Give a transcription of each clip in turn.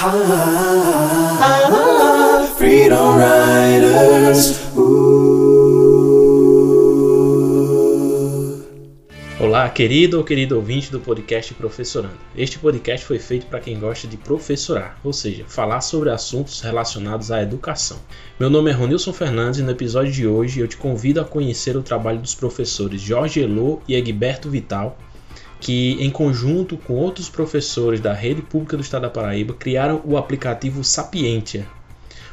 Freedom Riders. Olá, querido ou querido ouvinte do podcast Professorando. Este podcast foi feito para quem gosta de professorar, ou seja, falar sobre assuntos relacionados à educação. Meu nome é Ronilson Fernandes e no episódio de hoje eu te convido a conhecer o trabalho dos professores Jorge Elô e Egberto Vital, que, em conjunto com outros professores da rede pública do estado da Paraíba, criaram o aplicativo Sapientia,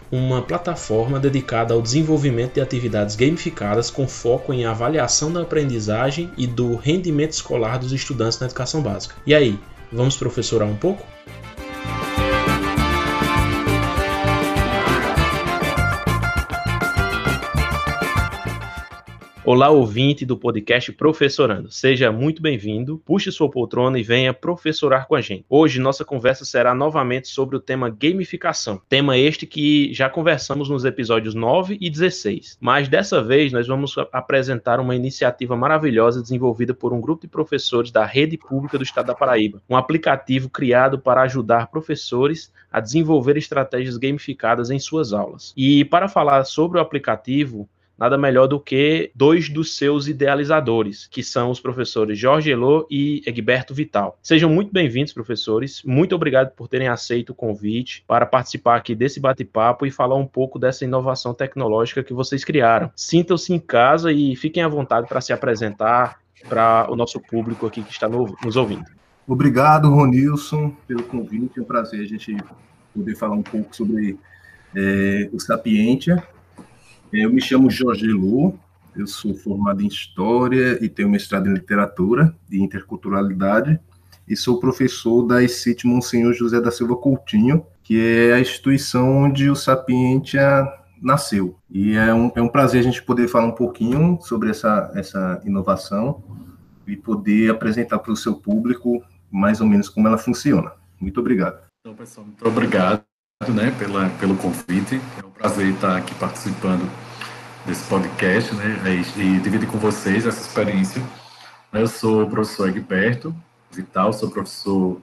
uma plataforma dedicada ao desenvolvimento de atividades gamificadas com foco em avaliação da aprendizagem e do rendimento escolar dos estudantes na educação básica. E aí, vamos professorar um pouco? Olá, ouvinte do podcast Professorando. Seja muito bem-vindo, puxe sua poltrona e venha professorar com a gente. Hoje, nossa conversa será novamente sobre o tema gamificação. Tema este que já conversamos nos episódios 9 e 16. Mas dessa vez, nós vamos apresentar uma iniciativa maravilhosa desenvolvida por um grupo de professores da rede pública do estado da Paraíba. Um aplicativo criado para ajudar professores a desenvolver estratégias gamificadas em suas aulas. E para falar sobre o aplicativo, nada melhor do que dois dos seus idealizadores, que são os professores Jorge Elô e Egberto Vital. Sejam muito bem-vindos, professores. Muito obrigado por terem aceito o convite para participar aqui desse bate-papo e falar um pouco dessa inovação tecnológica que vocês criaram. Sintam-se em casa e fiquem à vontade para se apresentar para o nosso público aqui que está nos ouvindo. Obrigado, Ronilson, pelo convite. É um prazer a gente poder falar um pouco sobre é, o Sapientia, eu me chamo Jorge Lu, eu sou formado em História e tenho mestrado em Literatura e Interculturalidade e sou professor da ICIT Monsenhor José da Silva Coutinho, que é a instituição onde o Sapientia nasceu. E é um, é um prazer a gente poder falar um pouquinho sobre essa, essa inovação e poder apresentar para o seu público mais ou menos como ela funciona. Muito obrigado. Então, pessoal, muito obrigado né, pela, pelo convite. É um prazer estar aqui participando desse podcast né, e, e dividir com vocês essa experiência. Eu sou o professor Egberto Vital, sou professor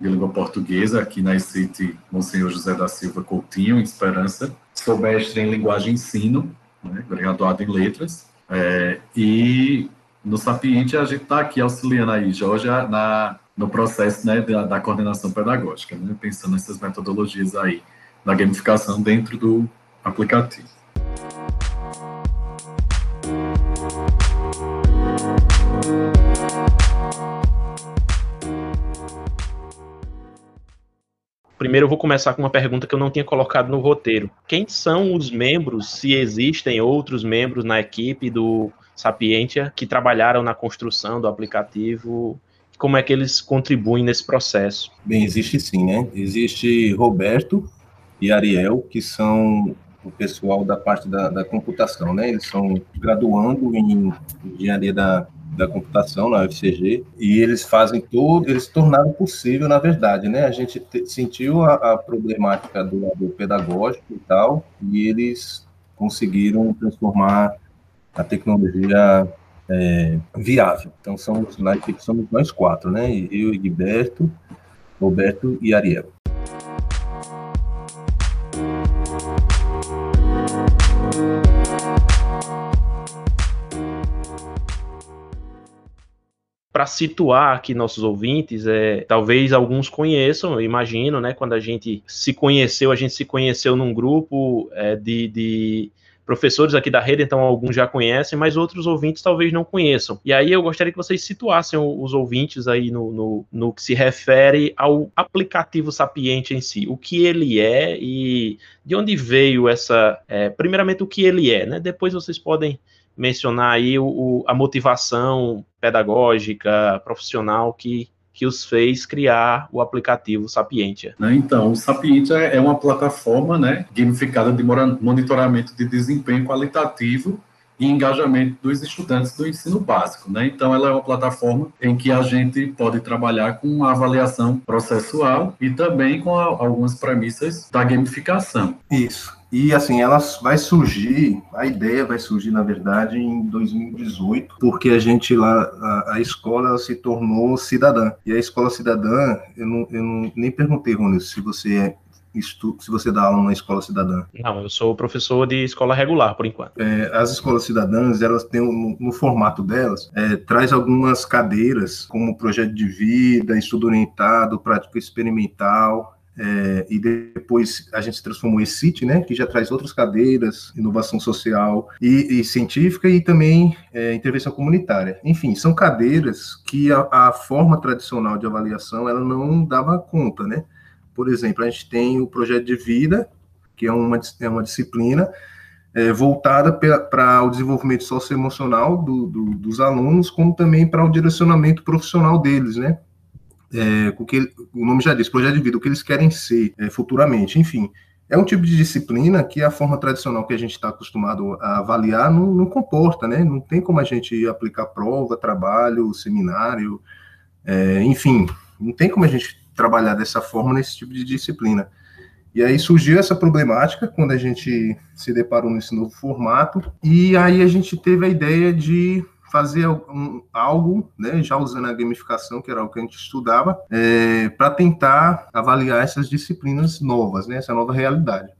de língua portuguesa aqui na ICT Monsenhor José da Silva Coutinho, em Esperança. Sou mestre em linguagem e ensino, né, graduado em letras. É, e no Sapiente a gente está aqui auxiliando aí, Jorge, na no processo né, da, da coordenação pedagógica, né, pensando nessas metodologias aí da gamificação dentro do aplicativo. Primeiro eu vou começar com uma pergunta que eu não tinha colocado no roteiro. Quem são os membros, se existem outros membros na equipe do Sapientia que trabalharam na construção do aplicativo como é que eles contribuem nesse processo? Bem, existe sim, né? Existe Roberto e Ariel, que são o pessoal da parte da, da computação, né? Eles são graduando em engenharia da, da computação na UFCG e eles fazem tudo, eles tornaram possível, na verdade, né? A gente te, sentiu a, a problemática do, do pedagógico e tal, e eles conseguiram transformar a tecnologia é, viável. Então, somos, somos nós quatro, né? Eu, Egberto, Roberto e Ariel. Para situar aqui nossos ouvintes, é, talvez alguns conheçam, eu imagino, né? Quando a gente se conheceu, a gente se conheceu num grupo é, de, de professores aqui da rede, então alguns já conhecem, mas outros ouvintes talvez não conheçam. E aí eu gostaria que vocês situassem os ouvintes aí no, no, no que se refere ao aplicativo Sapiente em si, o que ele é e de onde veio essa. É, primeiramente, o que ele é, né? Depois vocês podem mencionar aí o, o, a motivação pedagógica, profissional que, que os fez criar o aplicativo Sapientia. Né, então, o Sapientia é uma plataforma né, gamificada de monitoramento de desempenho qualitativo e engajamento dos estudantes do ensino básico. Né? Então, ela é uma plataforma em que a gente pode trabalhar com a avaliação processual e também com a, algumas premissas da gamificação. Isso. E assim, ela vai surgir, a ideia vai surgir, na verdade, em 2018, porque a gente lá, a, a escola se tornou cidadã. E a escola cidadã, eu, não, eu não, nem perguntei, Rony, se você é, se você dá aula numa escola cidadã? Não, eu sou professor de escola regular, por enquanto. É, as escolas cidadãs, elas têm, no, no formato delas, é, traz algumas cadeiras, como projeto de vida, estudo orientado, prática experimental, é, e depois a gente transformou em CIT, né, que já traz outras cadeiras, inovação social e, e científica e também é, intervenção comunitária. Enfim, são cadeiras que a, a, forma tradicional de avaliação ela não dava conta, né? Por exemplo, a gente tem o projeto de vida, que é uma, é uma disciplina é, voltada para o desenvolvimento socioemocional do, do, dos alunos, como também para o direcionamento profissional deles, né? É, porque o nome já diz, projeto de vida, o que eles querem ser é, futuramente, enfim. É um tipo de disciplina que a forma tradicional que a gente está acostumado a avaliar não, não, comporta, né? Não tem como a gente aplicar prova, trabalho, seminário, é, enfim, não tem como a gente trabalhar dessa forma nesse tipo de disciplina. E aí surgiu essa problemática quando a gente se deparou nesse novo formato, e aí a gente teve a ideia de fazer um, algo, né, já usando a gamificação, que era o que a gente estudava, é, para tentar avaliar essas disciplinas novas, né, essa nova realidade.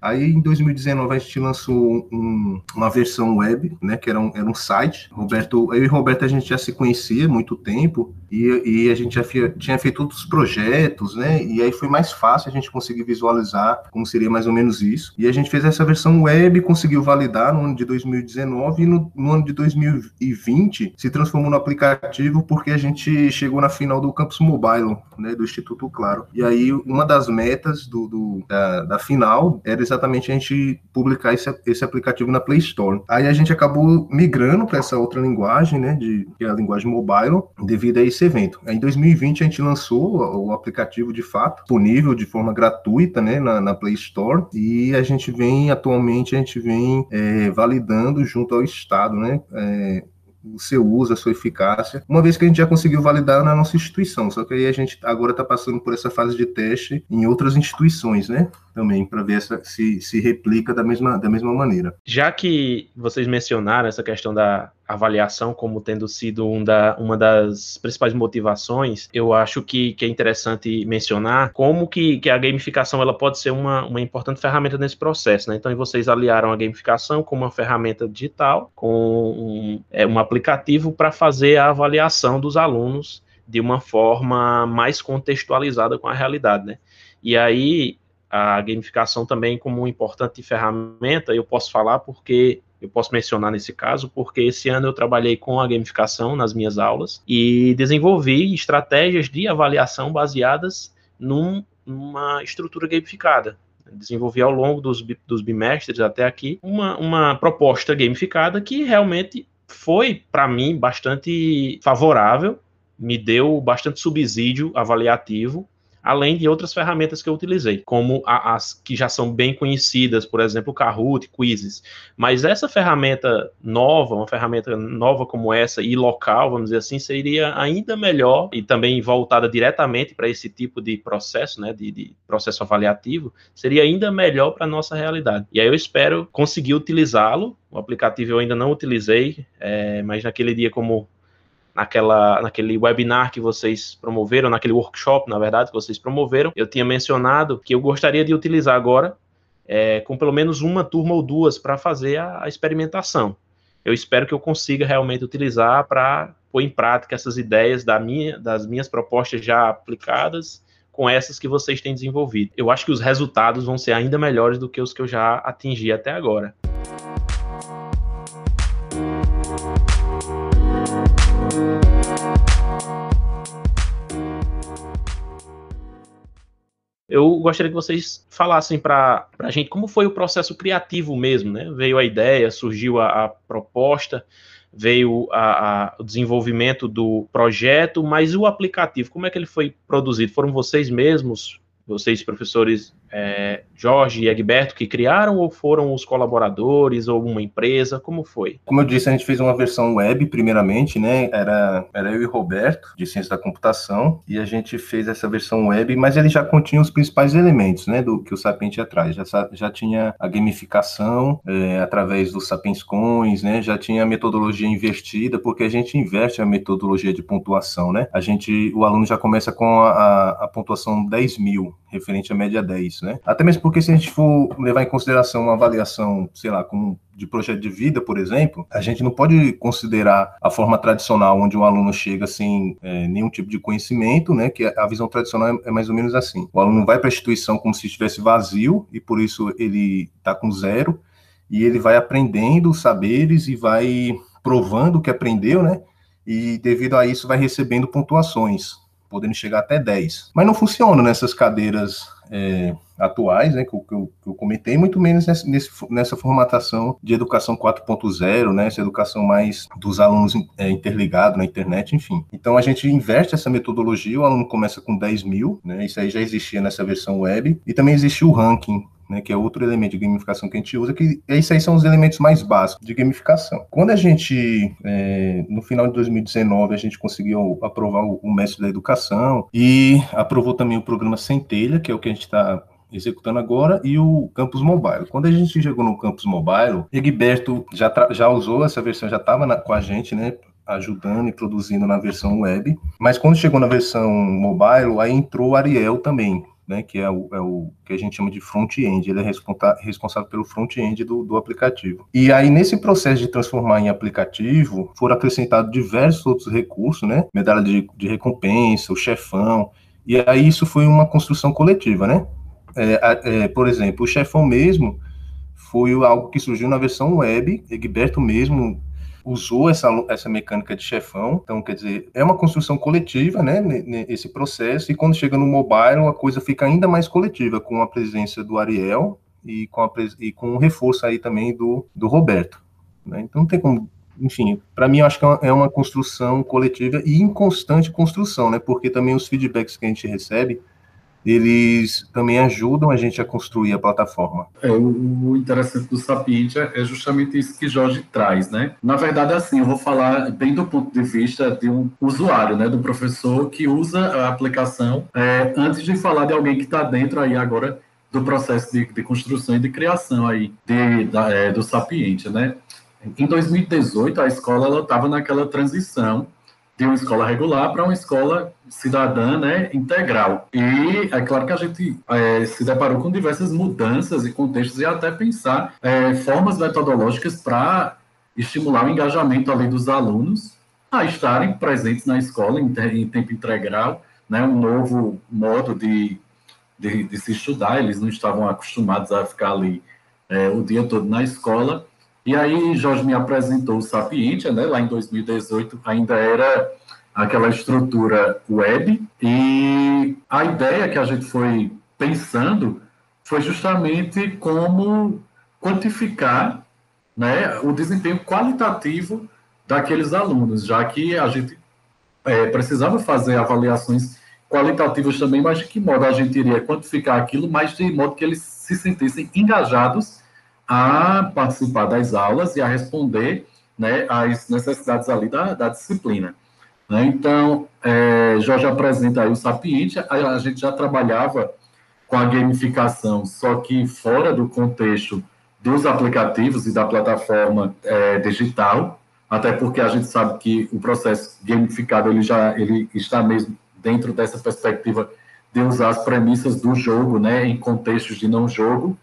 Aí, em 2019, a gente lançou um, uma versão web, né, que era um, era um site. Roberto, eu e Roberto, a gente já se conhecia há muito tempo, e, e a gente já fia, tinha feito outros projetos, né, e aí foi mais fácil a gente conseguir visualizar como seria mais ou menos isso. E a gente fez essa versão web, conseguiu validar no ano de 2019, e no, no ano de 2020 se transformou no aplicativo, porque a gente chegou na final do Campus Mobile, né, do Instituto Claro. E aí, uma das metas do, do da, da final era exatamente a gente publicar esse, esse aplicativo na Play Store. Aí a gente acabou migrando para essa outra linguagem, né, de, que é a linguagem mobile, devido a esse evento. Em 2020 a gente lançou o, o aplicativo de fato, disponível de forma gratuita, né, na, na, Play Store, e a gente vem, atualmente, a gente vem é, validando junto ao Estado, né, é, o seu uso, a sua eficácia, uma vez que a gente já conseguiu validar na nossa instituição. Só que aí a gente agora está passando por essa fase de teste em outras instituições, né? Também, para ver essa, se, se replica da mesma, da mesma maneira. Já que vocês mencionaram essa questão da avaliação como tendo sido um da, uma das principais motivações, eu acho que, que é interessante mencionar como que, que a gamificação ela pode ser uma, uma importante ferramenta nesse processo. Né? Então, vocês aliaram a gamificação com uma ferramenta digital, com um, é, um aplicativo para fazer a avaliação dos alunos de uma forma mais contextualizada com a realidade. Né? E aí, a gamificação também como uma importante ferramenta, eu posso falar porque eu posso mencionar nesse caso, porque esse ano eu trabalhei com a gamificação nas minhas aulas e desenvolvi estratégias de avaliação baseadas num, numa estrutura gamificada. Desenvolvi ao longo dos, dos bimestres até aqui uma, uma proposta gamificada que realmente foi, para mim, bastante favorável, me deu bastante subsídio avaliativo além de outras ferramentas que eu utilizei, como a, as que já são bem conhecidas, por exemplo, Kahoot, Quizzes. Mas essa ferramenta nova, uma ferramenta nova como essa e local, vamos dizer assim, seria ainda melhor e também voltada diretamente para esse tipo de processo, né, de, de processo avaliativo, seria ainda melhor para a nossa realidade. E aí eu espero conseguir utilizá-lo. O aplicativo eu ainda não utilizei, é, mas naquele dia, como naquela, naquele webinar que vocês promoveram, naquele workshop, na verdade, que vocês promoveram, eu tinha mencionado que eu gostaria de utilizar agora é, com pelo menos uma turma ou duas para fazer a, a, experimentação. Eu espero que eu consiga realmente utilizar para pôr em prática essas ideias da minha, das minhas propostas já aplicadas com essas que vocês têm desenvolvido. Eu acho que os resultados vão ser ainda melhores do que os que eu já atingi até agora. Eu gostaria que vocês falassem para a gente como foi o processo criativo mesmo, né? Veio a ideia, surgiu a, a proposta, veio a, a, o desenvolvimento do projeto, mas o aplicativo, como é que ele foi produzido? Foram vocês mesmos, vocês professores é, Jorge e Egberto que criaram ou foram os colaboradores ou uma empresa? Como foi? Como eu disse, a gente fez uma versão web primeiramente, né? Era, era eu e Roberto, de Ciência da Computação, e a gente fez essa versão web, mas ele já continha os principais elementos, né? Do que o Sapiens atrás. Já, já tinha a gamificação é, através dos Sapiens Coins, né? Já tinha a metodologia invertida, porque a gente inverte a metodologia de pontuação, né? A gente, o aluno já começa com a, a, a pontuação 10 mil, referente à média 10, né? Até mesmo porque se a gente for levar em consideração uma avaliação, sei lá, como de projeto de vida, por exemplo, a gente não pode considerar a forma tradicional onde o aluno chega sem é, nenhum tipo de conhecimento, né? Que a visão tradicional é, é mais ou menos assim: o aluno vai para a instituição como se estivesse vazio e por isso ele está com zero e ele vai aprendendo saberes e vai provando o que aprendeu, né? E devido a isso vai recebendo pontuações podendo chegar até 10. Mas não funciona nessas cadeiras é, atuais, né, que eu, que, eu, que eu, comentei, muito menos nesse, nessa formatação de educação 4.0, né, essa educação mais dos alunos é, interligados na internet, enfim. Então a gente inverte essa metodologia, o aluno começa com 10 mil, né, isso aí já existia nessa versão web, e também existe o ranking, né, que é outro elemento de gamificação que a gente usa, que esses aí são os elementos mais básicos de gamificação. Quando a gente, é, no final de 2019, a gente conseguiu aprovar o, o Mestre da Educação e aprovou também o programa Centelha, que é o que a gente está executando agora, e o Campus Mobile. Quando a gente chegou no Campus Mobile, Egberto já, já usou essa versão, já estava com a gente, né, ajudando e produzindo na versão web, mas quando chegou na versão mobile, aí entrou o Ariel também, né, que é o, é o, que a gente chama de front-end, ele é responsável pelo front-end do, do, aplicativo. E aí, nesse processo de transformar em aplicativo, foram acrescentados diversos outros recursos, né, medalha de, de recompensa, o chefão, e aí isso foi uma construção coletiva, né, é, é, por exemplo, o chefão mesmo foi algo que surgiu na versão web, Egberto mesmo usou essa, essa mecânica de chefão. Então, quer dizer, é uma construção coletiva, né, esse processo, e quando chega no mobile, a coisa fica ainda mais coletiva, com a presença do Ariel e com, a, e com o reforço aí também do, do Roberto. Né? Então, não tem como enfim, para mim eu acho que é, é uma construção coletiva e em constante construção, né? Porque também os feedbacks que a gente recebe eles também ajudam a gente a construir a plataforma. É, o, interessante do Sapientia é justamente isso que Jorge traz, né? Na verdade, assim, eu vou falar bem do ponto de vista de um usuário, né, do professor que usa a aplicação, é, antes de falar de alguém que está dentro aí agora do processo de, de, construção e de criação aí de, da, é, do Sapientia, né? Em 2018, a escola estava naquela transição de uma escola regular para uma escola cidadã né, integral. E é claro que a gente é, se deparou com diversas mudanças e contextos e até pensar é, formas metodológicas para estimular o engajamento ali dos alunos a estarem presentes na escola em, em tempo integral, né, um novo modo de, de, de, se estudar, eles não estavam acostumados a ficar ali é, o dia todo na escola, e aí Jorge me apresentou o Sapientia, né? Lá em 2018 ainda era aquela estrutura web e a ideia que a gente foi pensando foi justamente como quantificar né, o desempenho qualitativo daqueles alunos, já que a gente é, precisava fazer avaliações qualitativas também, mas de que modo a gente iria quantificar aquilo, mas de modo que eles se sentissem engajados a participar das aulas e a responder né, às necessidades ali da, da disciplina. Né? Então, é, Jorge apresenta aí o Sapiente, a, a gente já trabalhava com a gamificação, só que fora do contexto dos aplicativos e da plataforma é, digital, até porque a gente sabe que o processo gamificado ele já ele está mesmo dentro dessa perspectiva de usar as premissas do jogo, né, em contextos de não jogo,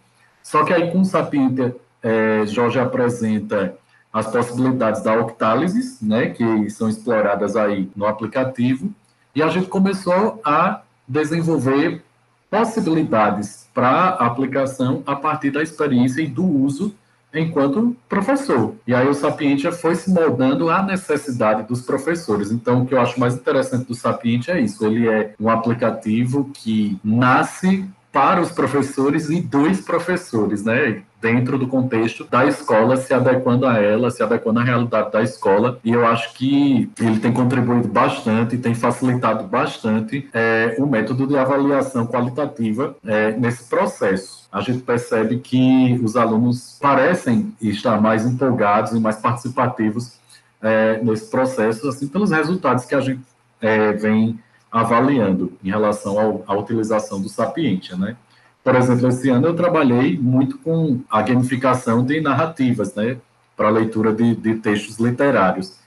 só que aí com o Sapientia, é, Jorge apresenta as possibilidades da octálisis, né, que são exploradas aí no aplicativo, e a gente começou a desenvolver possibilidades para aplicação a partir da experiência e do uso enquanto professor. E aí o Sapientia foi se moldando à necessidade dos professores. Então, o que eu acho mais interessante do Sapientia é isso. Ele é um aplicativo que nasce para os professores e dos professores, né? Dentro do contexto da escola, se adequando a ela, se adequando à realidade da escola. E eu acho que ele tem contribuído bastante, tem facilitado bastante é, o método de avaliação qualitativa é, nesse processo. A gente percebe que os alunos parecem estar mais empolgados e mais participativos é, nesse processo, assim, pelos resultados que a gente é, vem avaliando em relação à utilização do Sapientia, né? Por exemplo, esse ano eu trabalhei muito com a gamificação de narrativas, né, para leitura de, de, textos literários,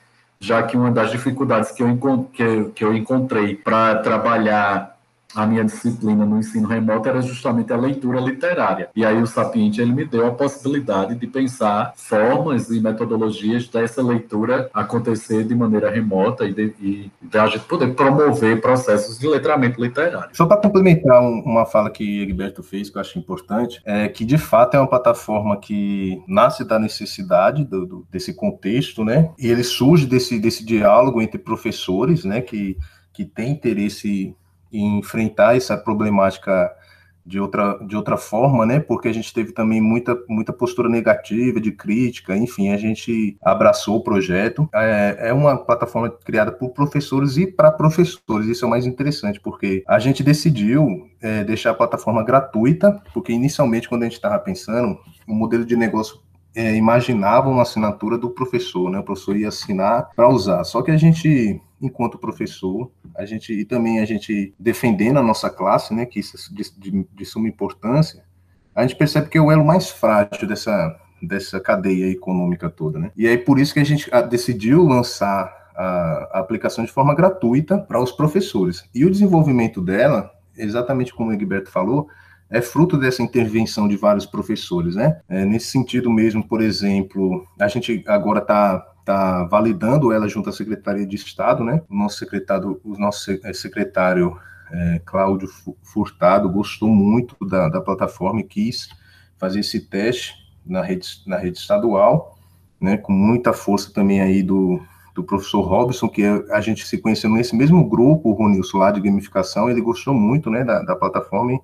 já que uma das dificuldades que eu, que, que eu encontrei para trabalhar a minha disciplina no ensino remoto era justamente a leitura literária. E aí o Sapiente ele me deu a possibilidade de pensar formas e metodologias dessa leitura acontecer de maneira remota e de, e de a gente poder promover processos de letramento literário. Só para complementar um, uma fala que Egberto fez, que eu acho importante, é que de fato é uma plataforma que nasce da necessidade do, do, desse contexto, né? E ele surge desse, desse diálogo entre professores, né? Que, que tem interesse enfrentar essa problemática de outra, de outra forma, né? Porque a gente teve também muita, muita postura negativa, de crítica, enfim, a gente abraçou o projeto. É, é uma plataforma criada por professores e para professores, isso é o mais interessante, porque a gente decidiu é, deixar a plataforma gratuita, porque inicialmente, quando a gente estava pensando, o modelo de negócio é, imaginava uma assinatura do professor, né? O professor ia assinar para usar. Só que a gente enquanto professor, a gente e também a gente defendendo a nossa classe, né, que isso é de, de, suma importância, a gente percebe que é o elo mais frágil dessa dessa cadeia econômica toda, né? E aí por isso que a gente ah, decidiu lançar a, a aplicação de forma gratuita para os professores. E o desenvolvimento dela, exatamente como o Egberto falou, é fruto dessa intervenção de vários professores, né? É, nesse sentido mesmo, por exemplo, a gente agora está está validando ela junto à Secretaria de Estado, né? O nosso secretário, o nosso eh, secretário é, Cláudio Furtado gostou muito da, da plataforma e quis fazer esse teste na rede, na rede estadual, né? Com muita força também aí do, do professor Robson, que a gente se conheceu nesse mesmo grupo, o Ronilson lá de gamificação, ele gostou muito, né, da, da plataforma e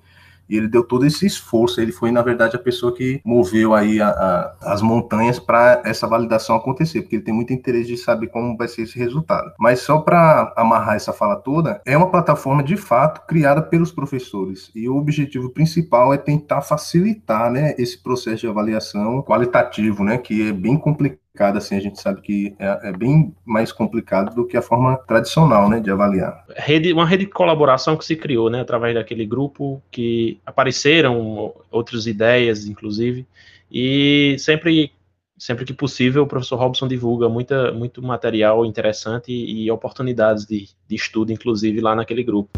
e ele deu todo esse esforço. Ele foi, na verdade, a pessoa que moveu aí a, a, as montanhas para essa validação acontecer, porque ele tem muito interesse de saber como vai ser esse resultado. Mas só para amarrar essa fala toda, é uma plataforma de fato criada pelos professores e o objetivo principal é tentar facilitar, né, esse processo de avaliação qualitativo, né, que é bem complicado assim, a gente sabe que é, é, bem mais complicado do que a forma tradicional, né, de avaliar. Rede, uma rede de colaboração que se criou, né, através daquele grupo que apareceram outras ideias, inclusive, e sempre sempre que possível, o professor Robson divulga muita, muito material interessante e, e oportunidades de, de estudo, inclusive, lá naquele grupo.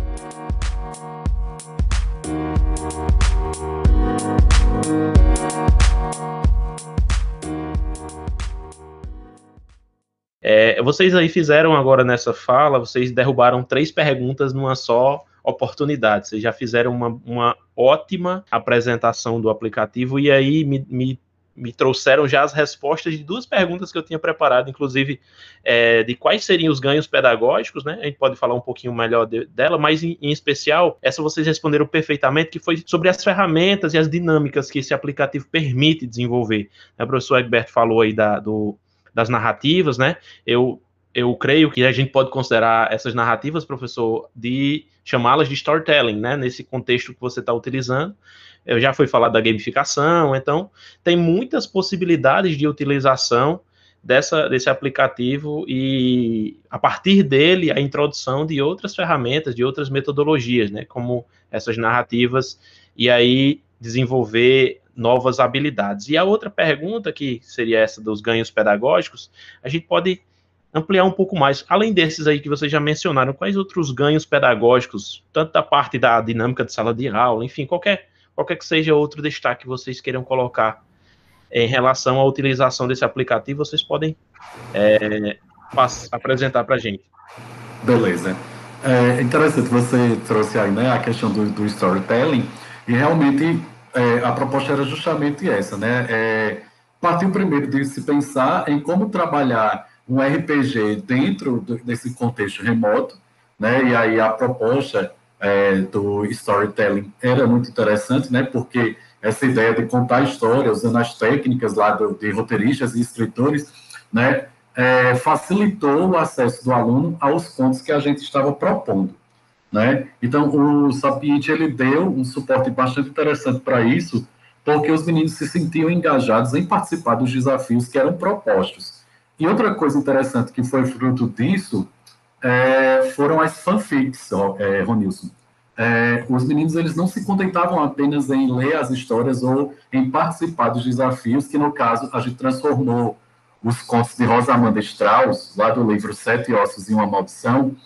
É, vocês aí fizeram agora nessa fala, vocês derrubaram três perguntas numa só oportunidade. Vocês já fizeram uma, uma ótima apresentação do aplicativo e aí me, me, me, trouxeram já as respostas de duas perguntas que eu tinha preparado, inclusive é, de quais seriam os ganhos pedagógicos, né? A gente pode falar um pouquinho melhor de, dela, mas em, em, especial, essa vocês responderam perfeitamente, que foi sobre as ferramentas e as dinâmicas que esse aplicativo permite desenvolver. Né? O professor Egberto falou aí da, do das narrativas, né? Eu, eu creio que a gente pode considerar essas narrativas, professor, de chamá-las de storytelling, né? Nesse contexto que você está utilizando. Eu já fui falar da gamificação, então tem muitas possibilidades de utilização dessa, desse aplicativo e a partir dele a introdução de outras ferramentas, de outras metodologias, né? Como essas narrativas e aí desenvolver novas habilidades. E a outra pergunta, que seria essa dos ganhos pedagógicos, a gente pode ampliar um pouco mais. Além desses aí que vocês já mencionaram, quais outros ganhos pedagógicos, tanto da parte da dinâmica de sala de aula, enfim, qualquer, qualquer que seja outro destaque que vocês queiram colocar em relação à utilização desse aplicativo, vocês podem é, apresentar para a gente. Beleza. É interessante, você trouxe aí né, a questão do, do storytelling, e realmente é, a proposta era justamente essa, né? É, partiu primeiro de se pensar em como trabalhar um RPG dentro desse contexto remoto, né? E aí a proposta é, do storytelling era muito interessante, né? Porque essa ideia de contar história usando as técnicas lá do, de roteiristas e escritores, né? É, facilitou o acesso do aluno aos pontos que a gente estava propondo. Né? Então, o Sapient ele deu um suporte bastante interessante para isso, porque os meninos se sentiam engajados em participar dos desafios que eram propostos. E outra coisa interessante que foi fruto disso é, foram as fanfics, é, Ronilson. É, os meninos eles não se contentavam apenas em ler as histórias ou em participar dos desafios, que no caso a gente transformou os contos de Rosamanda Strauss, lá do livro Sete Ossos e uma Maldição,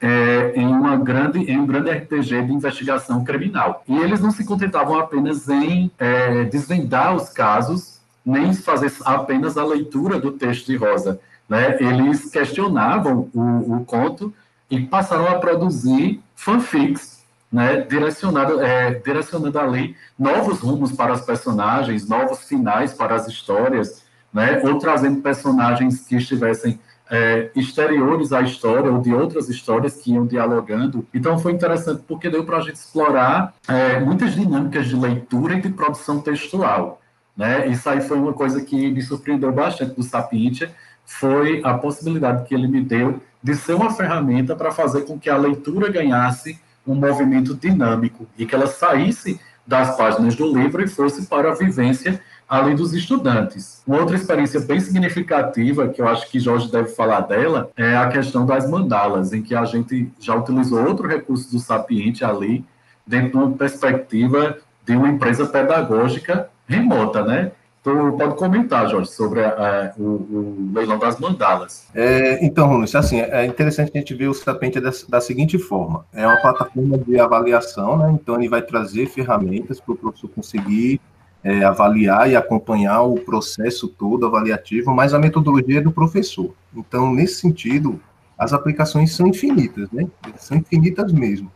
é, em, uma grande, em um grande RPG de investigação criminal. E eles não se contentavam apenas em é, desvendar os casos, nem fazer apenas a leitura do texto de Rosa. Né? Eles questionavam o, o conto e passaram a produzir fanfics, né? direcionado, é, direcionando ali novos rumos para os personagens, novos finais para as histórias, né? ou trazendo personagens que estivessem é, exteriores à história ou de outras histórias que iam dialogando. Então foi interessante porque deu para a gente explorar é, muitas dinâmicas de leitura e de produção textual. Né? Isso aí foi uma coisa que me surpreendeu bastante do Sapientia, foi a possibilidade que ele me deu de ser uma ferramenta para fazer com que a leitura ganhasse um movimento dinâmico e que ela saísse das páginas do livro e fosse para a vivência além dos estudantes. Uma outra experiência bem significativa, que eu acho que Jorge deve falar dela, é a questão das mandalas, em que a gente já utilizou outro recurso do Sapiente ali, dentro de uma perspectiva de uma empresa pedagógica remota, né? Então, pode comentar, Jorge, sobre a, o, o, leilão das mandalas. É, então, Rúnus, assim, é interessante a gente ver o Sapiente da, da, seguinte forma. É uma plataforma de avaliação, né? Então, ele vai trazer ferramentas para o professor conseguir é, avaliar e acompanhar o processo todo avaliativo, mas a metodologia é do professor. Então, nesse sentido, as aplicações são infinitas, né? São infinitas mesmo.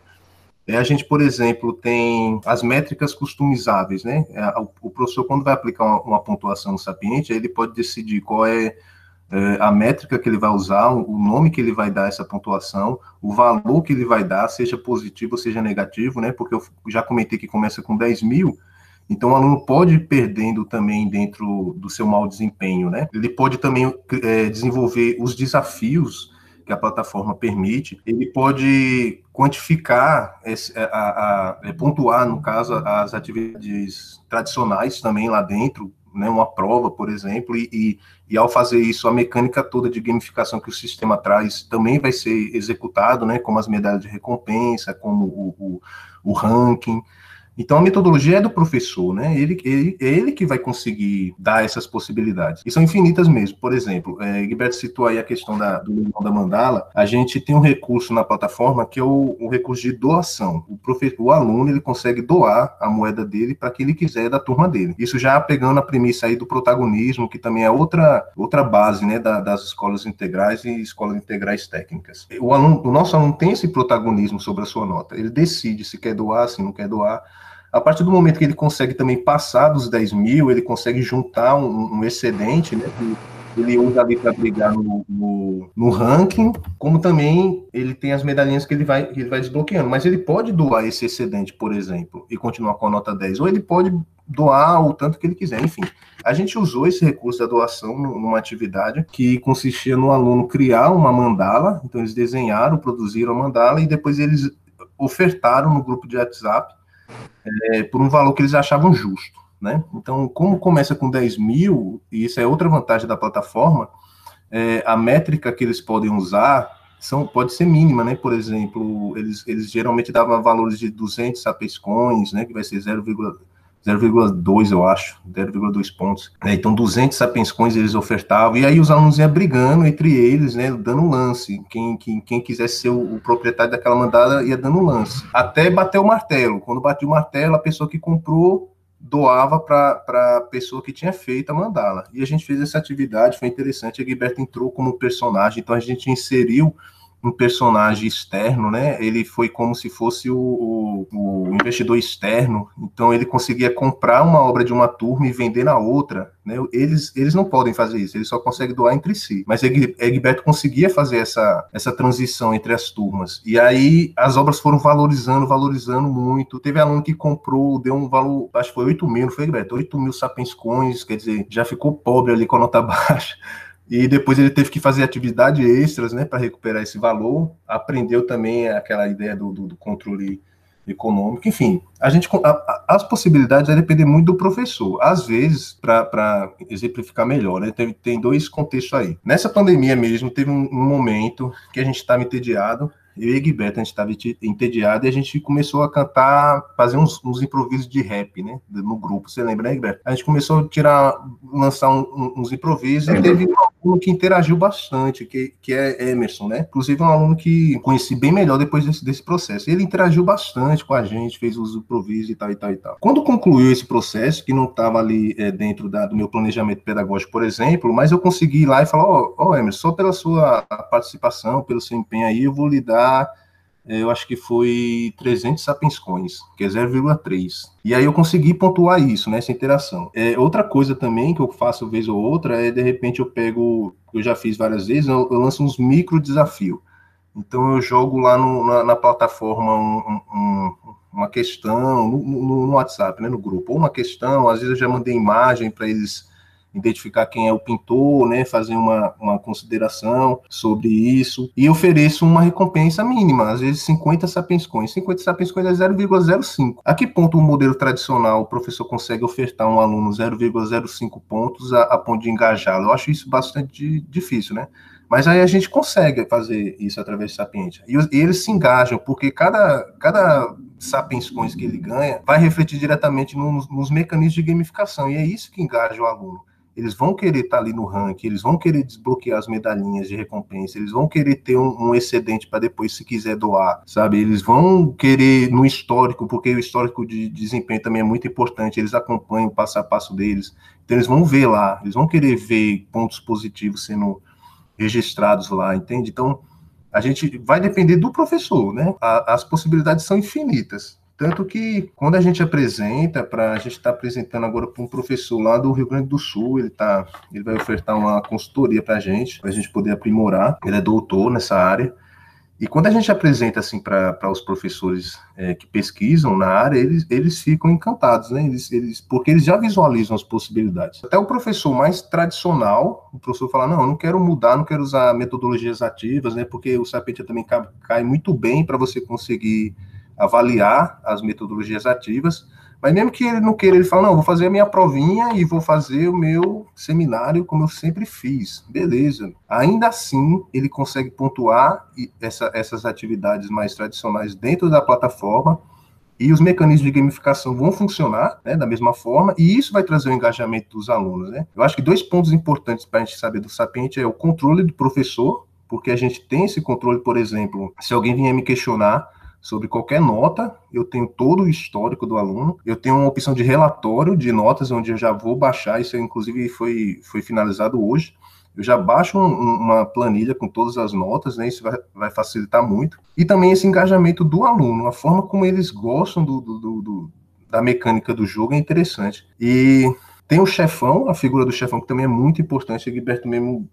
É, a gente, por exemplo, tem as métricas customizáveis, né? É, o professor, quando vai aplicar uma, uma pontuação no Sapiente, ele pode decidir qual é, é, a métrica que ele vai usar, o nome que ele vai dar a essa pontuação, o valor que ele vai dar, seja positivo ou seja negativo, né? Porque eu já comentei que começa com 10 mil, então, o aluno pode ir perdendo também dentro do seu mau desempenho, né? Ele pode também é, desenvolver os desafios que a plataforma permite, ele pode quantificar, a, a, a, é, pontuar, no caso, as atividades tradicionais também lá dentro, né, uma prova, por exemplo, e, e, e, ao fazer isso, a mecânica toda de gamificação que o sistema traz também vai ser executado, né, como as medalhas de recompensa, como o, o, o ranking, então a metodologia é do professor, né? Ele, ele, ele que vai conseguir dar essas possibilidades. E são infinitas mesmo. Por exemplo, é, Gilberto citou aí a questão da, do leilão da mandala. A gente tem um recurso na plataforma que é o, o recurso de doação. O, professor, o aluno ele consegue doar a moeda dele para quem ele quiser da turma dele. Isso já pegando a premissa aí do protagonismo, que também é outra, outra base né, da, das escolas integrais e escolas integrais técnicas. O, aluno, o nosso aluno tem esse protagonismo sobre a sua nota. Ele decide se quer doar, se não quer doar. A partir do momento que ele consegue também passar dos 10 mil, ele consegue juntar um, um excedente, né? ele usa ali para brigar no, no, no, ranking, como também ele tem as medalhinhas que ele, vai, que ele vai desbloqueando. Mas ele pode doar esse excedente, por exemplo, e continuar com a nota 10, ou ele pode doar o tanto que ele quiser. Enfim, a gente usou esse recurso da doação numa atividade que consistia no aluno criar uma mandala, então eles desenharam, produziram a mandala e depois eles ofertaram no grupo de WhatsApp é, por um valor que eles achavam justo. Né? Então, como começa com 10 mil, e isso é outra vantagem da plataforma, é, a métrica que eles podem usar são, pode ser mínima, né? Por exemplo, eles, eles geralmente davam valores de 200 sapes coins, né? Que vai ser 0,5 0,2, eu acho, 0,2 pontos. É, então, 200 sapiens coins eles ofertavam, e aí os alunos iam brigando entre eles, né, dando lance. Quem, quem, quem quisesse ser o, o proprietário daquela mandada ia dando lance. Até bater o martelo. Quando bateu o martelo, a pessoa que comprou doava para a pessoa que tinha feito a mandala. E a gente fez essa atividade, foi interessante. A Gilberto entrou como personagem, então a gente inseriu um personagem externo, né? Ele foi como se fosse o, o, o, investidor externo, então ele conseguia comprar uma obra de uma turma e vender na outra, né? Eles, eles não podem fazer isso, eles só conseguem doar entre si. Mas Egberto conseguia fazer essa, essa transição entre as turmas. E aí as obras foram valorizando, valorizando muito. Teve aluno que comprou, deu um valor, acho que foi 8 mil, não foi, Egberto? 8 mil sapiens coins, quer dizer, já ficou pobre ali com a nota baixa e depois ele teve que fazer atividade extras, né, para recuperar esse valor. Aprendeu também aquela ideia do, do, do controle econômico. Enfim, a gente a, as possibilidades vai depender muito do professor. Às vezes, para exemplificar melhor, né, tem, tem dois contextos aí. Nessa pandemia mesmo, teve um, um momento que a gente estava entediado. Eu e Egberto, a gente estava entediado e a gente começou a cantar, fazer uns, uns, improvisos de rap, né? No grupo, você lembra, né, Egberto? A gente começou a tirar, lançar um, uns improvisos e teve aluno que interagiu bastante, que, que é Emerson, né? Inclusive, é um aluno que conheci bem melhor depois desse, desse processo. Ele interagiu bastante com a gente, fez uso do proviso e tal, e tal, e tal. Quando concluiu esse processo, que não estava ali é, dentro da, do meu planejamento pedagógico, por exemplo, mas eu consegui ir lá e falar: Ó, oh, oh, Emerson, só pela sua participação, pelo seu empenho aí, eu vou lhe dar eu acho que foi 300 sapiens coins, que é 0,3. E aí eu consegui pontuar isso, né, essa interação. É, outra coisa também que eu faço vez ou outra é, de repente, eu pego, eu já fiz várias vezes, eu, eu lanço uns micro desafios. Então eu jogo lá no, na, na, plataforma um, um, uma questão, no, no, no, WhatsApp, né, no grupo, ou uma questão, às vezes eu já mandei imagem para eles identificar quem é o pintor, né, fazer uma, uma consideração sobre isso, e ofereço uma recompensa mínima, às vezes 50 sapiens coins. 50 sapiens coins é 0,05. A que ponto o modelo tradicional o professor consegue ofertar um aluno 0,05 pontos a, a ponto de engajá-lo? Eu acho isso bastante difícil, né? Mas aí a gente consegue fazer isso através de Sapientia. E, e, eles se engajam, porque cada, cada Sapiens Coins que ele ganha vai refletir diretamente nos, nos mecanismos de gamificação. E é isso que engaja o aluno eles vão querer estar tá ali no ranking, eles vão querer desbloquear as medalhinhas de recompensa, eles vão querer ter um, um, excedente para depois, se quiser doar, sabe? Eles vão querer no histórico, porque o histórico de desempenho também é muito importante, eles acompanham o passo a passo deles, então eles vão ver lá, eles vão querer ver pontos positivos sendo registrados lá, entende? Então, a gente vai depender do professor, né? A, as possibilidades são infinitas. Tanto que quando a gente apresenta, para a gente está apresentando agora para um professor lá do Rio Grande do Sul, ele tá, ele vai ofertar uma consultoria para a gente, para a gente poder aprimorar. Ele é doutor nessa área. E quando a gente apresenta assim para os professores é, que pesquisam na área, eles, eles ficam encantados, né? Eles, eles, porque eles já visualizam as possibilidades. Até o professor mais tradicional, o professor fala: não, eu não quero mudar, não quero usar metodologias ativas, né? Porque o Sapientia também cai, cai muito bem para você conseguir avaliar as metodologias ativas, mas mesmo que ele não queira, ele fala, não, vou fazer a minha provinha e vou fazer o meu seminário como eu sempre fiz. Beleza. Ainda assim, ele consegue pontuar essa, essas atividades mais tradicionais dentro da plataforma e os mecanismos de gamificação vão funcionar né, da mesma forma, e isso vai trazer o engajamento dos alunos. Né? Eu acho que dois pontos importantes para a gente saber do Sapiente é o controle do professor, porque a gente tem esse controle, por exemplo, se alguém vier me questionar sobre qualquer nota, eu tenho todo o histórico do aluno, eu tenho uma opção de relatório de notas, onde eu já vou baixar, isso inclusive foi, foi finalizado hoje, eu já baixo um, uma planilha com todas as notas, né, isso vai, vai, facilitar muito, e também esse engajamento do aluno, a forma como eles gostam do, do, do, da mecânica do jogo é interessante, e tem o chefão, a figura do chefão, que também é muito importante, o Gilberto mesmo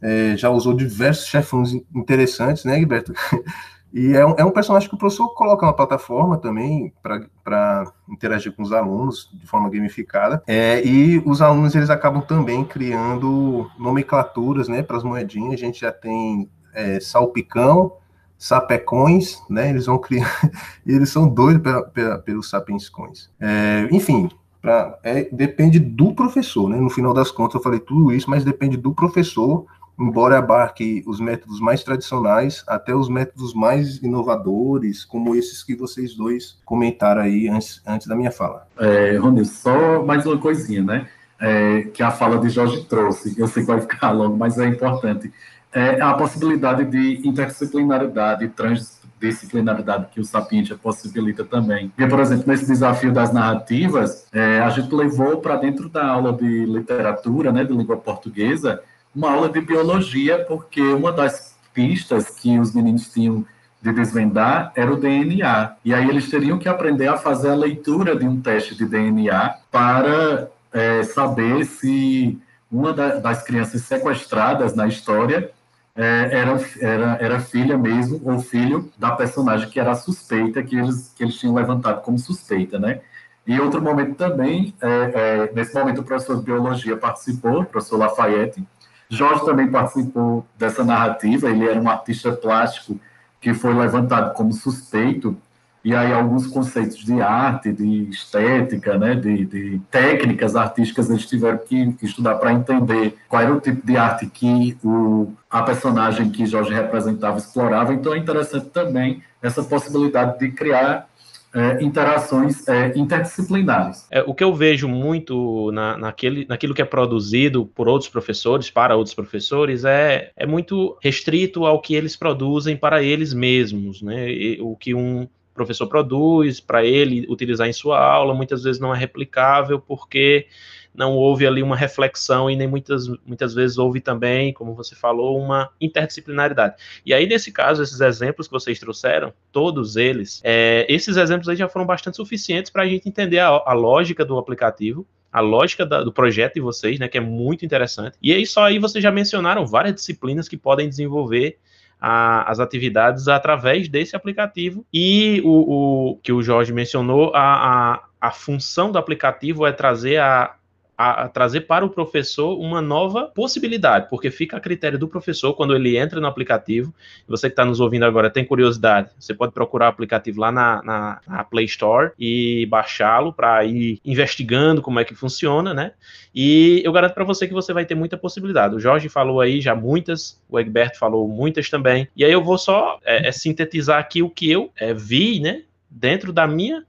é, já usou diversos chefões interessantes, né, Gilberto? E é um, é um personagem que o professor coloca na plataforma também para interagir com os alunos de forma gamificada. É, e os alunos eles acabam também criando nomenclaturas né, para as moedinhas. A gente já tem é, salpicão, sapecões, né? Eles vão criar. eles são doidos pela, pela, pelos sapiens coins. É, enfim, pra, é, depende do professor, né? No final das contas, eu falei tudo isso, mas depende do professor embora abarque os métodos mais tradicionais até os métodos mais inovadores, como esses que vocês dois comentaram aí antes, antes da minha fala. É, só mais uma coisinha, né? É, que a fala de Jorge trouxe, eu sei que vai ficar longo, mas é importante. É a possibilidade de interdisciplinaridade, transdisciplinaridade que o Sapientia possibilita também. Por exemplo, nesse desafio das narrativas, é, a gente levou para dentro da aula de literatura, né, de língua portuguesa, uma aula de biologia, porque uma das pistas que os meninos tinham de desvendar era o DNA. E aí eles teriam que aprender a fazer a leitura de um teste de DNA para é, saber se uma da, das crianças sequestradas na história é, era, era, era filha mesmo ou filho da personagem que era suspeita, que eles, que eles tinham levantado como suspeita, né? E outro momento também, é, é nesse momento o professor de biologia participou, o professor Lafayette, Jorge também participou dessa narrativa, ele era um artista plástico que foi levantado como suspeito, e aí alguns conceitos de arte, de estética, né, de, de técnicas artísticas eles tiveram que estudar para entender qual era o tipo de arte que o, a personagem que Jorge representava explorava. Então é interessante também essa possibilidade de criar é, interações é, interdisciplinares. É, o que eu vejo muito na, naquele, naquilo que é produzido por outros professores, para outros professores, é, é muito restrito ao que eles produzem para eles mesmos, né? E, o que um professor produz para ele utilizar em sua aula, muitas vezes não é replicável porque não houve ali uma reflexão e nem muitas, muitas vezes houve também, como você falou, uma interdisciplinaridade. E aí, nesse caso, esses exemplos que vocês trouxeram, todos eles, é, esses exemplos aí já foram bastante suficientes para a gente entender a, a lógica do aplicativo, a lógica da, do projeto de vocês, né, que é muito interessante. E aí só aí vocês já mencionaram várias disciplinas que podem desenvolver a, as atividades através desse aplicativo. E o, o que o Jorge mencionou, a, a, a função do aplicativo é trazer a, a, a, trazer para o professor uma nova possibilidade, porque fica a critério do professor quando ele entra no aplicativo. Você que está nos ouvindo agora tem curiosidade, você pode procurar o aplicativo lá na, na, na Play Store e baixá-lo para ir investigando como é que funciona, né? E eu garanto para você que você vai ter muita possibilidade. O Jorge falou aí já muitas, o Egberto falou muitas também. E aí eu vou só é, é, sintetizar aqui o que eu é, vi, né? Dentro da minha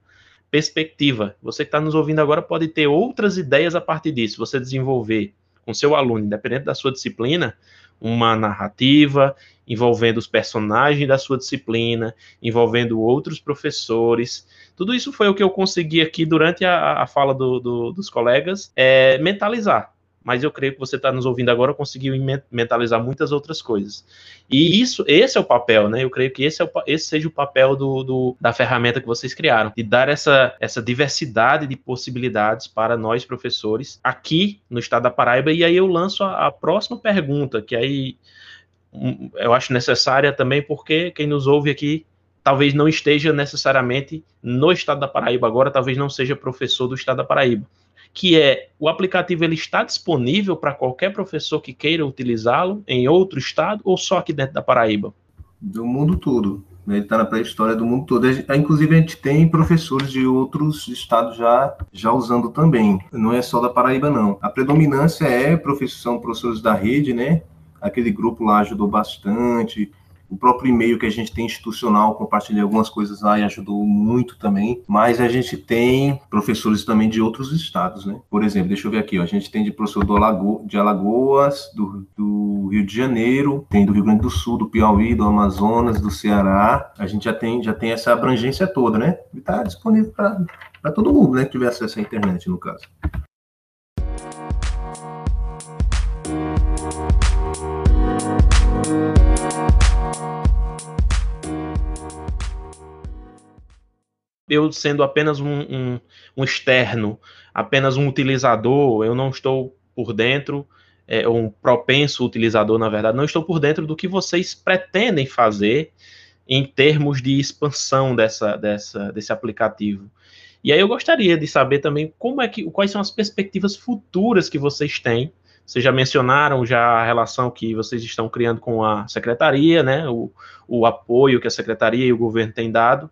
perspectiva. Você que está nos ouvindo agora pode ter outras ideias a partir disso. Você desenvolver com seu aluno, independente da sua disciplina, uma narrativa envolvendo os personagens da sua disciplina, envolvendo outros professores. Tudo isso foi o que eu consegui aqui durante a, a fala do, do, dos colegas é, mentalizar mas eu creio que você está nos ouvindo agora conseguiu mentalizar muitas outras coisas. E isso, esse é o papel, né? Eu creio que esse, é o, esse seja o papel do, do, da ferramenta que vocês criaram, de dar essa, essa diversidade de possibilidades para nós professores aqui no estado da Paraíba. E aí eu lanço a, a próxima pergunta, que aí um, eu acho necessária também, porque quem nos ouve aqui talvez não esteja necessariamente no estado da Paraíba agora, talvez não seja professor do estado da Paraíba que é o aplicativo ele está disponível para qualquer professor que queira utilizá-lo em outro estado ou só aqui dentro da Paraíba? Do mundo todo. Né? Ele está na pré-história do mundo todo. Inclusive, a gente tem professores de outros estados já, já usando também. Não é só da Paraíba, não. A predominância é profissão, professores da rede, né? Aquele grupo lá ajudou bastante o próprio e-mail que a gente tem institucional, compartilhei algumas coisas lá e ajudou muito também. Mas a gente tem professores também de outros estados, né? Por exemplo, deixa eu ver aqui, ó, a gente tem de professor do Alago de Alagoas, do, do Rio de Janeiro, tem do Rio Grande do Sul, do Piauí, do Amazonas, do Ceará. A gente já tem, já tem essa abrangência toda, né? E está disponível para todo mundo, né? Que tiver acesso à internet, no caso. Eu sendo apenas um, um, um, externo, apenas um utilizador, eu não estou por dentro, é, um propenso utilizador, na verdade, não estou por dentro do que vocês pretendem fazer em termos de expansão dessa, dessa, desse aplicativo. E aí eu gostaria de saber também como é que, quais são as perspectivas futuras que vocês têm. Vocês já mencionaram já a relação que vocês estão criando com a secretaria, né? O, o apoio que a secretaria e o governo têm dado.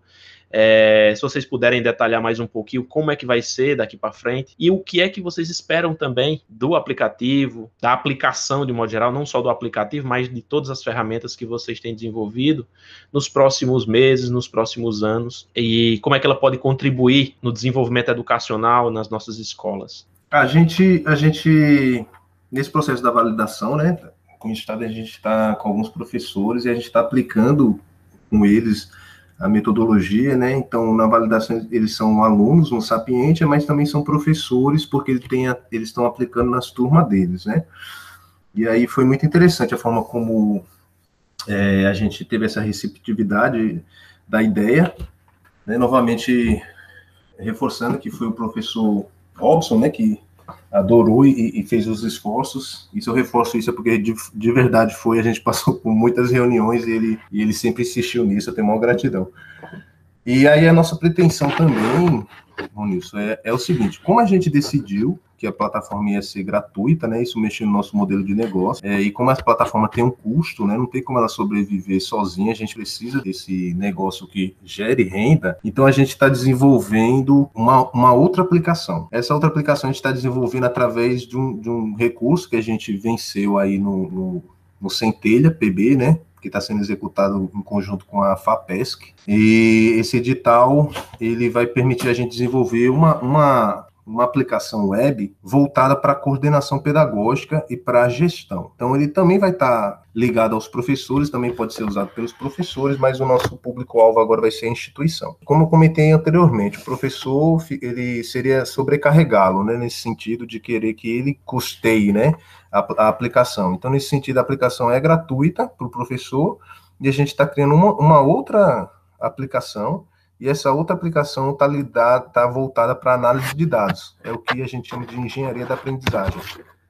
É, se vocês puderem detalhar mais um pouquinho como é que vai ser daqui para frente e o que é que vocês esperam também do aplicativo, da aplicação de modo geral, não só do aplicativo, mas de todas as ferramentas que vocês têm desenvolvido nos próximos meses, nos próximos anos e como é que ela pode contribuir no desenvolvimento educacional nas nossas escolas. A gente, a gente nesse processo da validação, né? Com o Estado, a gente está com alguns professores e a gente está aplicando com eles a metodologia, né? Então, na validação, eles são alunos no Sapientia, mas também são professores, porque ele tem a, eles estão aplicando nas turmas deles, né? E aí foi muito interessante a forma como é, a gente teve essa receptividade da ideia, né? Novamente, reforçando que foi o professor Robson, né? Que adorou e, e, fez os esforços. Isso eu reforço isso porque de, de, verdade foi. A gente passou por muitas reuniões e ele, e ele sempre insistiu nisso. Eu tenho maior gratidão. E aí a nossa pretensão também, Ronilson, é, é o seguinte: como a gente decidiu que a plataforma ia ser gratuita, né? Isso mexe no nosso modelo de negócio. É, e como a plataforma tem um custo, né? Não tem como ela sobreviver sozinha, a gente precisa desse negócio que gere renda. Então a gente está desenvolvendo uma, uma outra aplicação. Essa outra aplicação a gente está desenvolvendo através de um, de um recurso que a gente venceu aí no, no no Centelha PB, né? que está sendo executado em conjunto com a FAPESC. E esse edital ele vai permitir a gente desenvolver uma, uma uma aplicação web voltada para a coordenação pedagógica e para a gestão. Então, ele também vai estar tá ligado aos professores, também pode ser usado pelos professores, mas o nosso público-alvo agora vai ser a instituição. Como eu comentei anteriormente, o professor ele seria sobrecarregá-lo, né, nesse sentido de querer que ele custeie né, a, a aplicação. Então, nesse sentido, a aplicação é gratuita para o professor e a gente está criando uma, uma outra aplicação e essa outra aplicação está tá voltada para análise de dados, é o que a gente chama de engenharia da aprendizagem.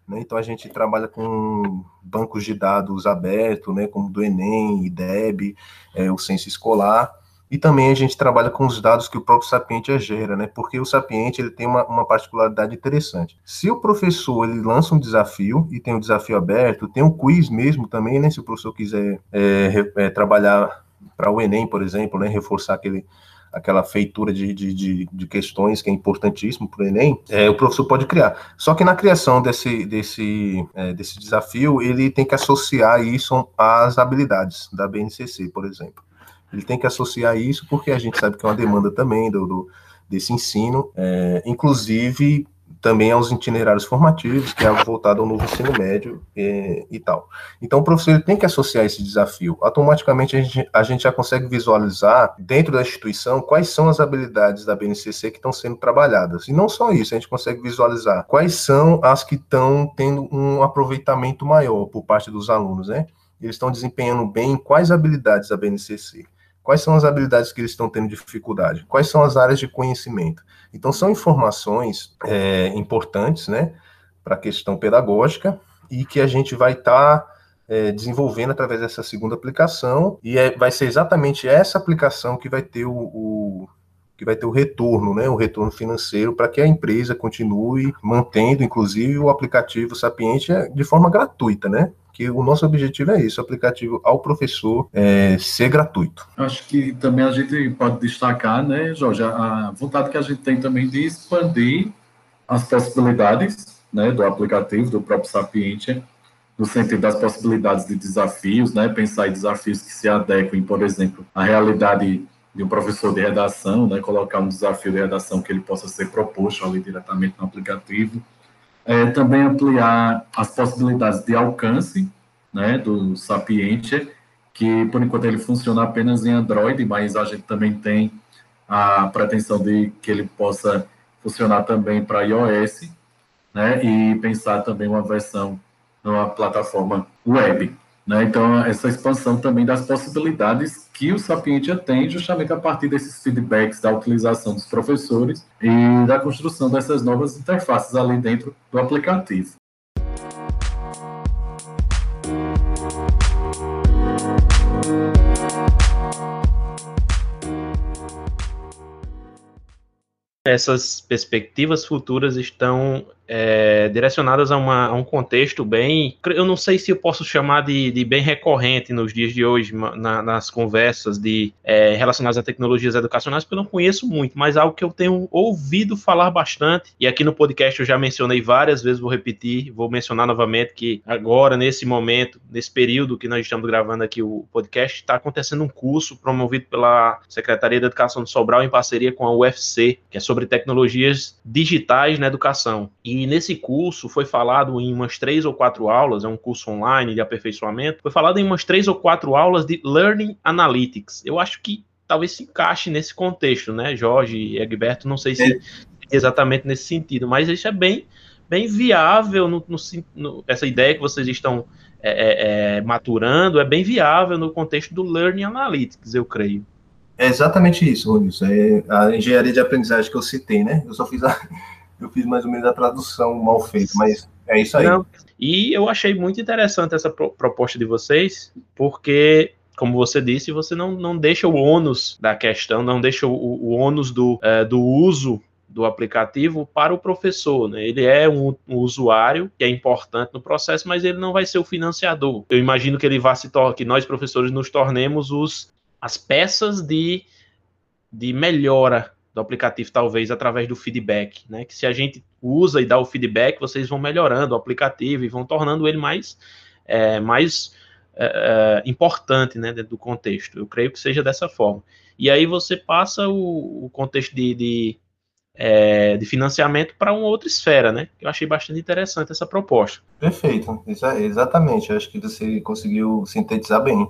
Né? Então, a gente trabalha com bancos de dados abertos, né, como do Enem, IDEB, é, o Censo Escolar, e também a gente trabalha com os dados que o próprio Sapiente gera, né? Porque o Sapiente ele tem uma, uma, particularidade interessante. Se o professor ele lança um desafio e tem um desafio aberto, tem um quiz mesmo também, né? Se o professor quiser é, é, trabalhar para o Enem, por exemplo, né? Reforçar aquele aquela feitura de, de, de, de questões que é importantíssimo para o Enem, é, o professor pode criar. Só que na criação desse, desse, é, desse desafio, ele tem que associar isso às habilidades da BNCC, por exemplo. Ele tem que associar isso porque a gente sabe que é uma demanda também do, do desse ensino, é, inclusive também aos itinerários formativos, que é voltado ao novo ensino médio e, e tal. Então, o professor tem que associar esse desafio. Automaticamente, a gente, a gente já consegue visualizar, dentro da instituição, quais são as habilidades da BNCC que estão sendo trabalhadas. E não só isso, a gente consegue visualizar quais são as que estão tendo um aproveitamento maior por parte dos alunos, né? Eles estão desempenhando bem quais habilidades da BNCC. Quais são as habilidades que eles estão tendo dificuldade? Quais são as áreas de conhecimento? Então, são informações é, importantes, né, para a questão pedagógica e que a gente vai estar tá, é, desenvolvendo através dessa segunda aplicação e é, vai ser exatamente essa aplicação que vai ter o, o que vai ter o retorno, né, o retorno financeiro para que a empresa continue mantendo, inclusive, o aplicativo Sapiente de forma gratuita, né? Que o nosso objetivo é isso, o aplicativo ao professor é, ser gratuito. Acho que também a gente pode destacar, né, Jorge, a vontade que a gente tem também de expandir as possibilidades né, do aplicativo, do próprio Sapiente, no sentido das possibilidades de desafios, né, pensar em desafios que se adequem, por exemplo, à realidade de um professor de redação, né, colocar um desafio de redação que ele possa ser proposto ali diretamente no aplicativo, é, também ampliar as possibilidades de alcance né, do Sapiente, que por enquanto ele funciona apenas em Android, mas a gente também tem a pretensão de que ele possa funcionar também para iOS, né, e pensar também uma versão numa plataforma web. Né? Então, essa expansão também das possibilidades que o Sapientia tem, justamente a partir desses feedbacks da utilização dos professores e da construção dessas novas interfaces ali dentro do aplicativo. essas perspectivas futuras estão é, direcionadas a, uma, a, um contexto bem. Eu não sei se eu posso chamar de, de bem recorrente nos dias de hoje, na, nas conversas de é, relacionadas a tecnologias educacionais, porque eu não conheço muito, mas algo que eu tenho ouvido falar bastante, e aqui no podcast eu já mencionei várias vezes, vou repetir, vou mencionar novamente que agora, nesse momento, nesse período que nós estamos gravando aqui o podcast, está acontecendo um curso promovido pela Secretaria da Educação de Sobral em parceria com a UFC, que é sobre tecnologias digitais na educação. E e nesse curso foi falado em umas três ou quatro aulas, é um curso online de aperfeiçoamento, foi falado em umas três ou quatro aulas de Learning Analytics. Eu acho que talvez se encaixe nesse contexto, né, Jorge e Egberto, não sei se é. exatamente nesse sentido, mas isso é bem, bem viável, no, no, no essa ideia que vocês estão é, é, é, maturando é bem viável no contexto do Learning Analytics, eu creio. É exatamente isso, Ronilson. É a engenharia de aprendizagem que eu citei, né? Eu só fiz a, eu fiz mais ou menos a tradução mal feita, mas é isso aí. Não, e eu achei muito interessante essa pro proposta de vocês, porque como você disse, você não, não deixa o ônus da questão, não deixa o, o ônus do, é, do uso do aplicativo para o professor. Né? Ele é um, um, usuário que é importante no processo, mas ele não vai ser o financiador. Eu imagino que ele vá se que nós professores nos tornemos os, as peças de, de melhora do aplicativo, talvez através do feedback, né? Que se a gente usa e dá o feedback, vocês vão melhorando o aplicativo e vão tornando ele mais, é, mais é, é, importante né, dentro do contexto. Eu creio que seja dessa forma. E aí você passa o, o contexto de, de, é, de financiamento para uma outra esfera, né? Eu achei bastante interessante essa proposta. Perfeito, exatamente. Eu acho que você conseguiu sintetizar bem.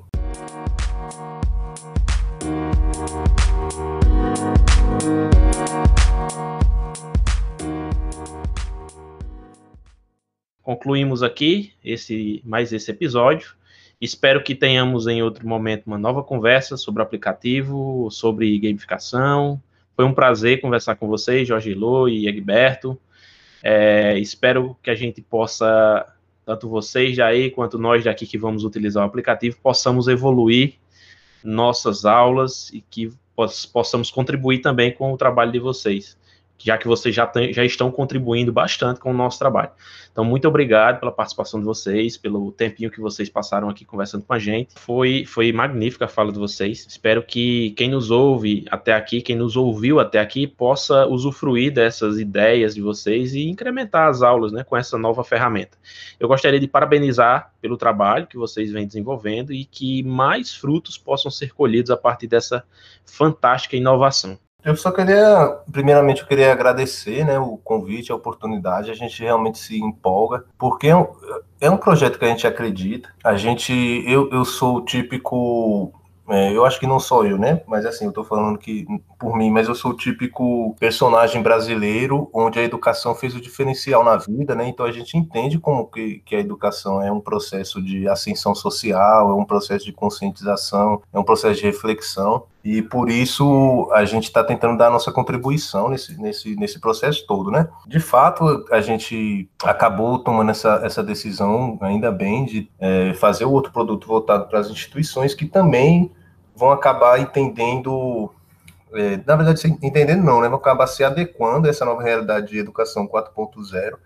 Concluímos aqui esse mais esse episódio. Espero que tenhamos em outro momento uma nova conversa sobre aplicativo, sobre gamificação. Foi um prazer conversar com vocês, Jorge Lô e Egberto. É, espero que a gente possa, tanto vocês daí quanto nós daqui que vamos utilizar o aplicativo, possamos evoluir nossas aulas e que possamos contribuir também com o trabalho de vocês já que vocês já, tem, já estão contribuindo bastante com o nosso trabalho. Então, muito obrigado pela participação de vocês, pelo tempinho que vocês passaram aqui conversando com a gente. Foi, foi magnífica a fala de vocês. Espero que quem nos ouve até aqui, quem nos ouviu até aqui, possa usufruir dessas ideias de vocês e incrementar as aulas né, com essa nova ferramenta. Eu gostaria de parabenizar pelo trabalho que vocês vêm desenvolvendo e que mais frutos possam ser colhidos a partir dessa fantástica inovação. Eu só queria, primeiramente, eu queria agradecer né, o convite, a oportunidade. A gente realmente se empolga, porque é um, é um projeto que a gente acredita. A gente, eu, eu sou o típico é, eu acho que não sou eu, né? Mas assim, eu tô falando que por mim, mas eu sou o típico personagem brasileiro onde a educação fez o diferencial na vida, né? Então a gente entende como que, que a educação é um processo de ascensão social, é um processo de conscientização, é um processo de reflexão. E por isso a gente está tentando dar a nossa contribuição nesse, nesse, nesse processo todo, né? De fato, a gente acabou tomando essa, essa decisão, ainda bem, de é, fazer o outro produto voltado para as instituições que também vão acabar entendendo, é, na verdade, entendendo não, né? Vão acabar se adequando a essa nova realidade de educação 4.0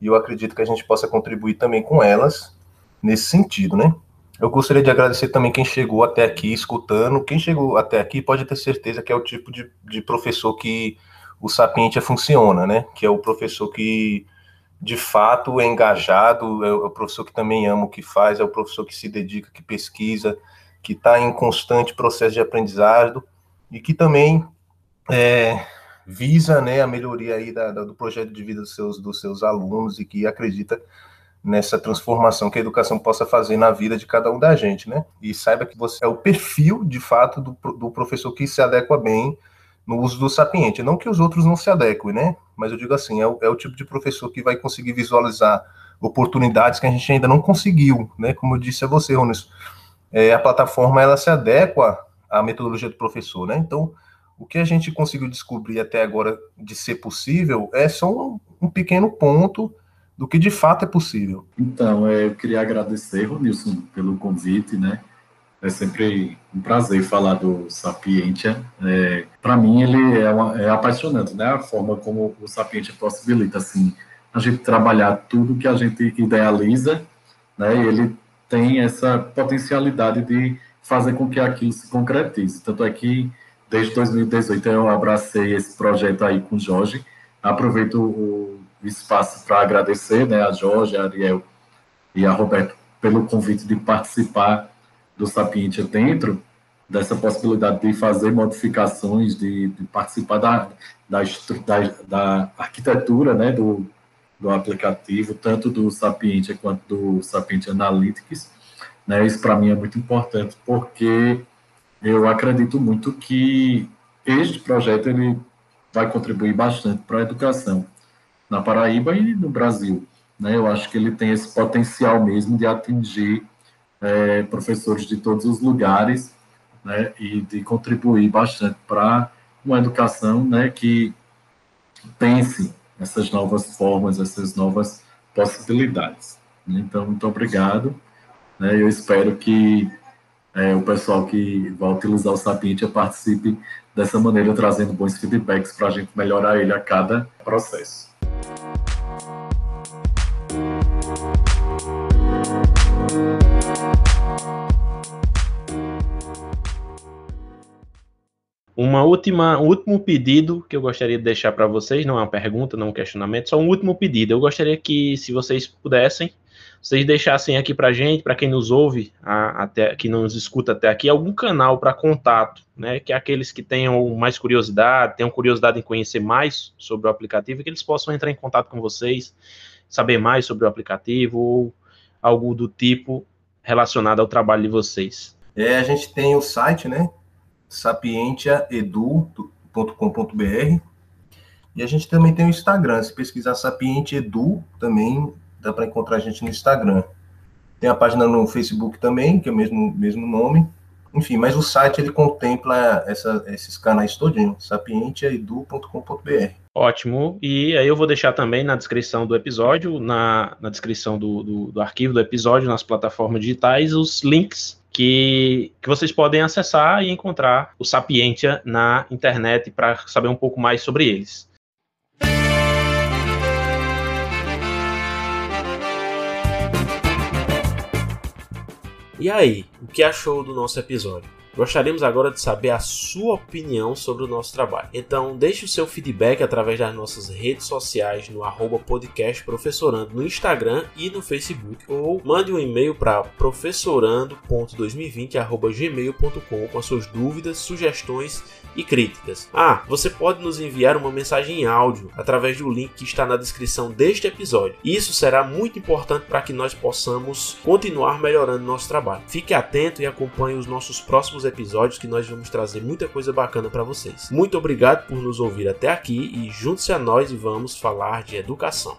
e eu acredito que a gente possa contribuir também com elas nesse sentido, né? Eu gostaria de agradecer também quem chegou até aqui escutando. Quem chegou até aqui pode ter certeza que é o tipo de, de professor que o Sapientia funciona, né? Que é o professor que de fato é engajado, é o professor que também ama o que faz, é o professor que se dedica, que pesquisa, que está em constante processo de aprendizado e que também é, visa né, a melhoria aí da, da, do projeto de vida dos seus, dos seus alunos e que acredita nessa transformação que a educação possa fazer na vida de cada um da gente, né? E saiba que você é o perfil, de fato, do, do professor que se adequa bem no uso do sapiente. Não que os outros não se adequem, né? Mas eu digo assim, é o, é o tipo de professor que vai conseguir visualizar oportunidades que a gente ainda não conseguiu, né? Como eu disse a você, Ronis, é, a plataforma ela se adequa à metodologia do professor, né? Então, o que a gente conseguiu descobrir até agora de ser possível é só um, um pequeno ponto do que de fato é possível. Então, é, eu queria agradecer, Ronilson, pelo convite, né? É sempre um prazer falar do Sapientia. É, Para mim, ele é, uma, é, apaixonante, né? A forma como o Sapientia possibilita, assim, a gente trabalhar tudo que a gente idealiza, né? E ele tem essa potencialidade de fazer com que aquilo se concretize. Tanto é que, desde 2018, eu abracei esse projeto aí com o Jorge. Aproveito o espaço para agradecer né, a Jorge, a Ariel e a Roberto pelo convite de participar do Sapientia dentro dessa possibilidade de fazer modificações, de, de participar da, da, da, arquitetura né, do, do aplicativo, tanto do Sapientia quanto do Sapientia Analytics. Né? Isso para mim é muito importante, porque eu acredito muito que este projeto ele vai contribuir bastante para a educação na Paraíba e no Brasil. Né? Eu acho que ele tem esse potencial mesmo de atingir é, professores de todos os lugares né? e de contribuir bastante para uma educação né, que pense essas novas formas, essas novas possibilidades. Então, muito obrigado. Né? Eu espero que é, o pessoal que vai utilizar o Sapientia participe dessa maneira, trazendo bons feedbacks para a gente melhorar ele a cada processo. Uma última, um último pedido que eu gostaria de deixar para vocês, não é uma pergunta, não é um questionamento, só um último pedido. Eu gostaria que, se vocês pudessem, vocês deixassem aqui para gente, para quem nos ouve, a, até que nos escuta até aqui, algum canal para contato, né? Que aqueles que tenham mais curiosidade, tenham curiosidade em conhecer mais sobre o aplicativo, que eles possam entrar em contato com vocês, saber mais sobre o aplicativo ou algo do tipo relacionado ao trabalho de vocês. É, a gente tem o site, né? sapientiaedu.com.br e a gente também tem o Instagram. Se pesquisar Sapiente Edu, também dá para encontrar a gente no Instagram. Tem a página no Facebook também, que é o mesmo, mesmo nome. Enfim, mas o site ele contempla essa, esses canais todinho, sapientiaedu.com.br. Ótimo. E aí eu vou deixar também na descrição do episódio, na, na descrição do, do, do arquivo do episódio, nas plataformas digitais, os links que, que vocês podem acessar e encontrar o Sapientia na internet para saber um pouco mais sobre eles. E aí, o que achou do nosso episódio? Gostaríamos agora de saber a sua opinião sobre o nosso trabalho. Então, deixe o seu feedback através das nossas redes sociais no arroba podcast professorando no Instagram e no Facebook ou mande um e-mail para professorando.2020.gmail.com com as suas dúvidas, sugestões e críticas. Ah, você pode nos enviar uma mensagem em áudio através do link que está na descrição deste episódio. Isso será muito importante para que nós possamos continuar melhorando nosso trabalho. Fique atento e acompanhe os nossos próximos episódios que nós vamos trazer muita coisa bacana para vocês. Muito obrigado por nos ouvir até aqui e junte-se a nós e vamos falar de educação.